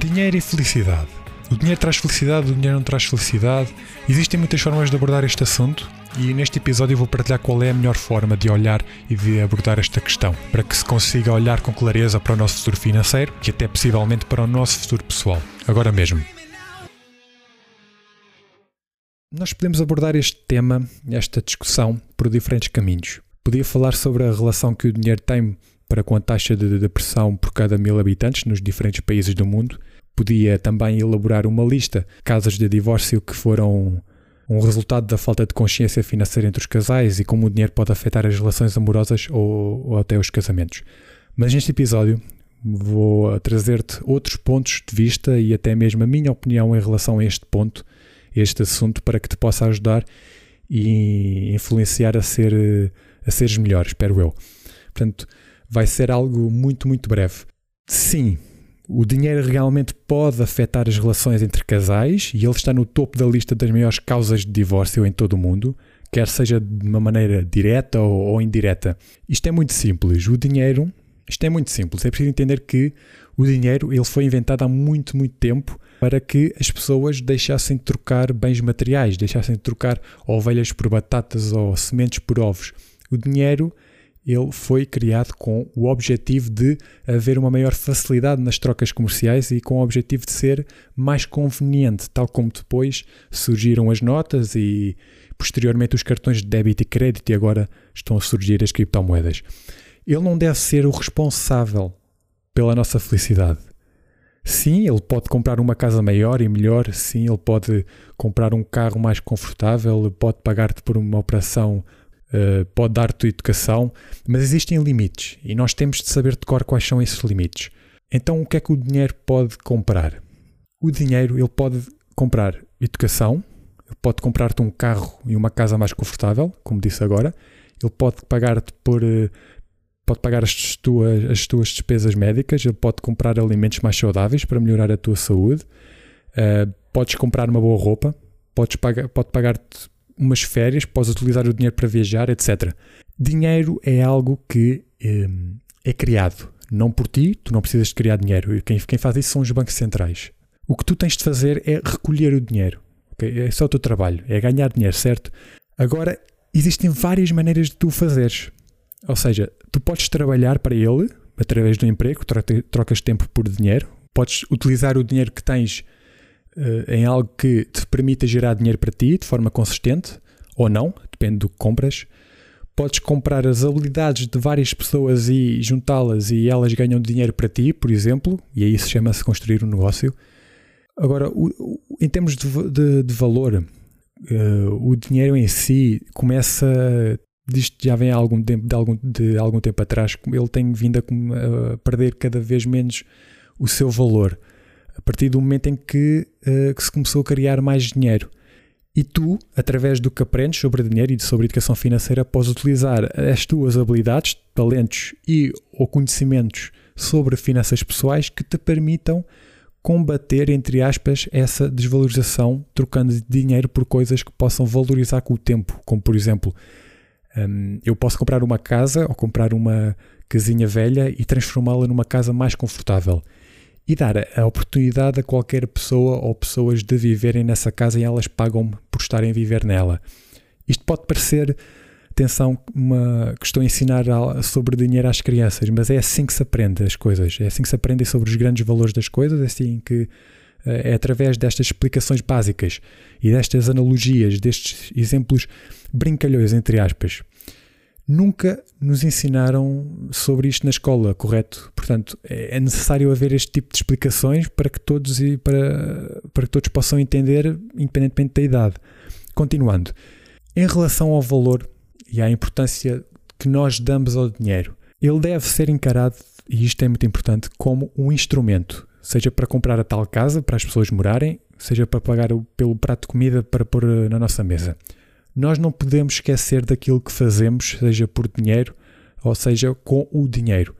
Dinheiro e felicidade. O dinheiro traz felicidade, o dinheiro não traz felicidade. Existem muitas formas de abordar este assunto e neste episódio eu vou partilhar qual é a melhor forma de olhar e de abordar esta questão, para que se consiga olhar com clareza para o nosso futuro financeiro e até possivelmente para o nosso futuro pessoal, agora mesmo. Nós podemos abordar este tema, esta discussão, por diferentes caminhos. Podia falar sobre a relação que o dinheiro tem para com a taxa de depressão por cada mil habitantes nos diferentes países do mundo. Podia também elaborar uma lista de casos de divórcio que foram um resultado da falta de consciência financeira entre os casais e como o dinheiro pode afetar as relações amorosas ou, ou até os casamentos. Mas neste episódio vou trazer-te outros pontos de vista e até mesmo a minha opinião em relação a este ponto, este assunto, para que te possa ajudar e influenciar a ser a seres melhor, espero eu. Portanto, vai ser algo muito, muito breve. Sim, o dinheiro realmente pode afetar as relações entre casais e ele está no topo da lista das maiores causas de divórcio em todo o mundo, quer seja de uma maneira direta ou, ou indireta. Isto é muito simples. O dinheiro, isto é muito simples. É preciso entender que o dinheiro ele foi inventado há muito, muito tempo para que as pessoas deixassem de trocar bens materiais, deixassem de trocar ovelhas por batatas ou sementes por ovos. O dinheiro ele foi criado com o objetivo de haver uma maior facilidade nas trocas comerciais e com o objetivo de ser mais conveniente, tal como depois surgiram as notas e posteriormente os cartões de débito e crédito e agora estão a surgir as criptomoedas. Ele não deve ser o responsável pela nossa felicidade. Sim, ele pode comprar uma casa maior e melhor, sim, ele pode comprar um carro mais confortável, pode pagar-te por uma operação uh, pode dar-te educação, mas existem limites e nós temos de saber de cor quais são esses limites. Então, o que é que o dinheiro pode comprar? O dinheiro ele pode comprar educação, ele pode comprar-te um carro e uma casa mais confortável, como disse agora, ele pode pagar-te por uh, pode pagar as tuas, as tuas despesas médicas, ele pode comprar alimentos mais saudáveis para melhorar a tua saúde, uh, podes comprar uma boa roupa, podes pagar, pode pagar-te umas férias, podes utilizar o dinheiro para viajar, etc. Dinheiro é algo que hum, é criado, não por ti, tu não precisas de criar dinheiro. Quem, quem faz isso são os bancos centrais. O que tu tens de fazer é recolher o dinheiro. Okay? É só o teu trabalho, é ganhar dinheiro, certo? Agora, existem várias maneiras de tu fazeres. Ou seja, tu podes trabalhar para ele através do emprego, trocas tempo por dinheiro, podes utilizar o dinheiro que tens uh, em algo que te permita gerar dinheiro para ti de forma consistente ou não, depende do que compras. Podes comprar as habilidades de várias pessoas e juntá-las e elas ganham dinheiro para ti, por exemplo, e aí se chama-se construir um negócio. Agora, o, o, em termos de, de, de valor, uh, o dinheiro em si começa disto já vem há algum tempo, de, algum, de algum tempo atrás, ele tem vindo a, a, perder cada vez menos o seu valor a partir do momento em que, uh, que se começou a criar mais dinheiro. E tu, através do que aprendes sobre dinheiro e sobre educação financeira, podes utilizar as tuas habilidades, talentos e ou conhecimentos sobre finanças pessoais que te permitam combater, entre aspas, essa desvalorização, trocando dinheiro por coisas que possam valorizar com o tempo, como por exemplo, um, eu posso comprar uma casa ou comprar uma casinha velha e transformá-la numa casa mais confortável e dar a oportunidade a qualquer pessoa ou pessoas de viverem nessa casa e elas pagam por estarem a viver nela. Isto pode parecer, atenção, uma, que estou a ensinar sobre dinheiro às crianças, mas é assim que se aprende as coisas, é assim que se aprende sobre os grandes valores das coisas, é assim que eh, é através destas explicações básicas e destas analogias, destes exemplos brincalhões, entre aspas, nunca nos ensinaram sobre isto na escola, correto? Portanto, é, é necessário haver este tipo de explicações para que todos e para, para que todos possam entender, independentemente da idade. Continuando, em relação ao valor e à importância que nós damos ao dinheiro, ele deve ser encarado, e isto é muito importante, como um instrumento, seja para comprar a tal casa para as pessoas morarem, seja para pagar pelo prato de comida para pôr eh, na nossa mesa nós não podemos esquecer daquilo que fazemos, seja por dinheiro ou seja com o dinheiro.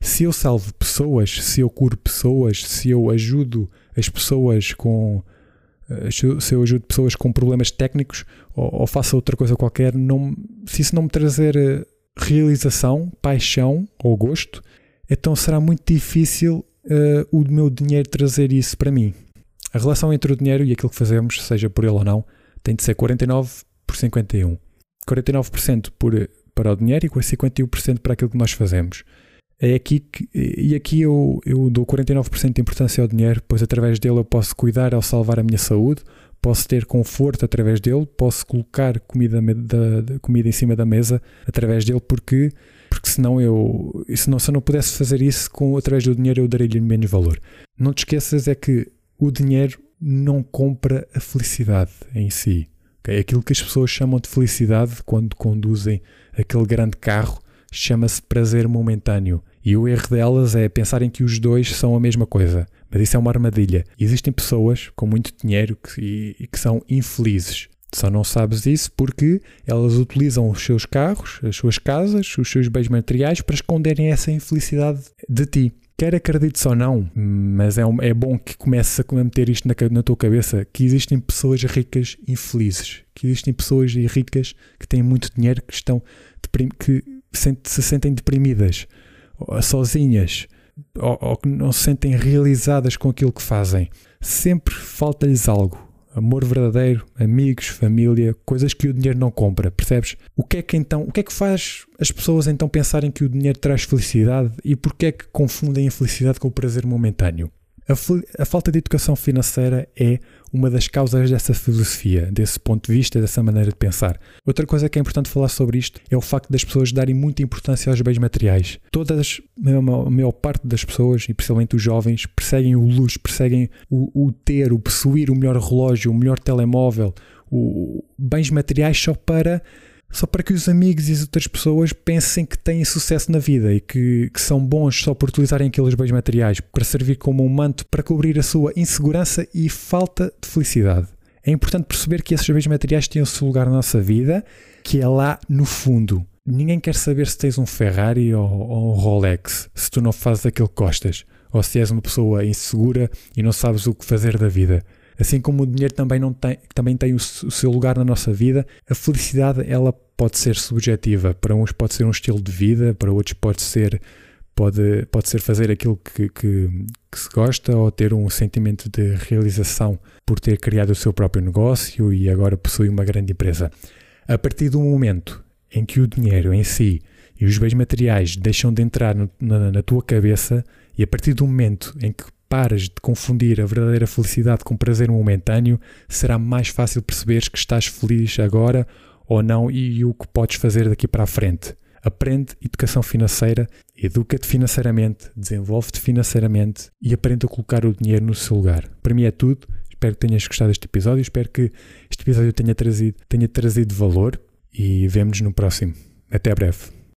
Se eu salvo pessoas, se eu curo pessoas, se eu ajudo as pessoas com eh, se eu ajudo pessoas com problemas técnicos ou, ou faço outra coisa qualquer, não, se isso não me trazer eh, realização, paixão ou gosto, então será muito difícil uh, o meu dinheiro trazer isso para mim. A relação entre o dinheiro e aquilo que fazemos, seja por ele ou não, tem de ser 49 por 51. 49% por, para o dinheiro e 51% para aquilo que nós fazemos. É aqui que, e aqui eu, eu dou 49% de importância ao dinheiro, pois através dele eu posso cuidar ao salvar a minha saúde, posso ter conforto através dele, posso colocar comida, da, comida em cima da mesa através dele, porque, porque senão eu senão, se eu não pudesse fazer isso com, através do dinheiro, eu daria-lhe menos valor. Não te esqueças é que o dinheiro não compra a felicidade em si. Okay? Aquilo que as pessoas chamam de felicidade quando conduzem aquele grande carro chama-se prazer momentâneo. E o erro delas é pensarem que os dois são a mesma coisa. Mas isso é uma armadilha. Existem pessoas com muito dinheiro que, e, e que são infelizes. Só não sabes isso porque elas utilizam os seus carros, as suas casas, os seus bens materiais para esconderem essa infelicidade de ti. Quer acredites ou não, mas é, um, é bom que comece a meter isto na, na, tua cabeça: que existem pessoas ricas infelizes, que existem pessoas ricas que têm muito dinheiro que estão que se sentem deprimidas, sozinhas, ou, ou que não se sentem realizadas com aquilo que fazem. Sempre falta-lhes algo. Amor verdadeiro, amigos, família, coisas que o dinheiro não compra, percebes? O que é que então, o que é que faz as pessoas então pensarem que o dinheiro traz felicidade e porquê é que confundem a felicidade com o prazer momentâneo? A, a, falta de educação financeira é uma das causas dessa filosofia, desse ponto de vista, dessa maneira de pensar. Outra coisa que é importante falar sobre isto é o facto das pessoas darem muita importância aos bens materiais. Todas, a maior parte das pessoas, e principalmente os jovens, perseguem o luxo, perseguem o, o ter, o possuir o melhor relógio, o melhor telemóvel, o, bens materiais só para só para que os amigos e as outras pessoas pensem que têm sucesso na vida e que, que, são bons só por utilizarem aqueles bens materiais para servir como um manto para cobrir a sua insegurança e falta de felicidade. É importante perceber que esses bens materiais têm o seu lugar na nossa vida, que é lá no fundo. Ninguém quer saber se tens um Ferrari ou, ou um Rolex, se tu não fazes aquilo que gostas, ou se és uma pessoa insegura e não sabes o que fazer da vida. Assim como o dinheiro também, não tem, também tem o, seu lugar na nossa vida, a felicidade ela pode ser subjetiva. Para uns pode ser um estilo de vida, para outros pode ser pode, pode ser fazer aquilo que, que, que, se gosta ou ter um sentimento de realização por ter criado o seu próprio negócio e agora possui uma grande empresa. A partir do momento em que o dinheiro em si e os bens materiais deixam de entrar no, na, na tua cabeça e a partir do momento em que paras de confundir a verdadeira felicidade com prazer momentâneo, será mais fácil perceberes que estás feliz agora ou não e o que podes fazer daqui para a frente. Aprende educação financeira, educa-te financeiramente, desenvolve-te financeiramente e aprende a colocar o dinheiro no seu lugar. Para mim é tudo. Espero que tenhas gostado deste episódio. Espero que este episódio tenha trazido, tenha trazido valor e vemo-nos no próximo. Até breve.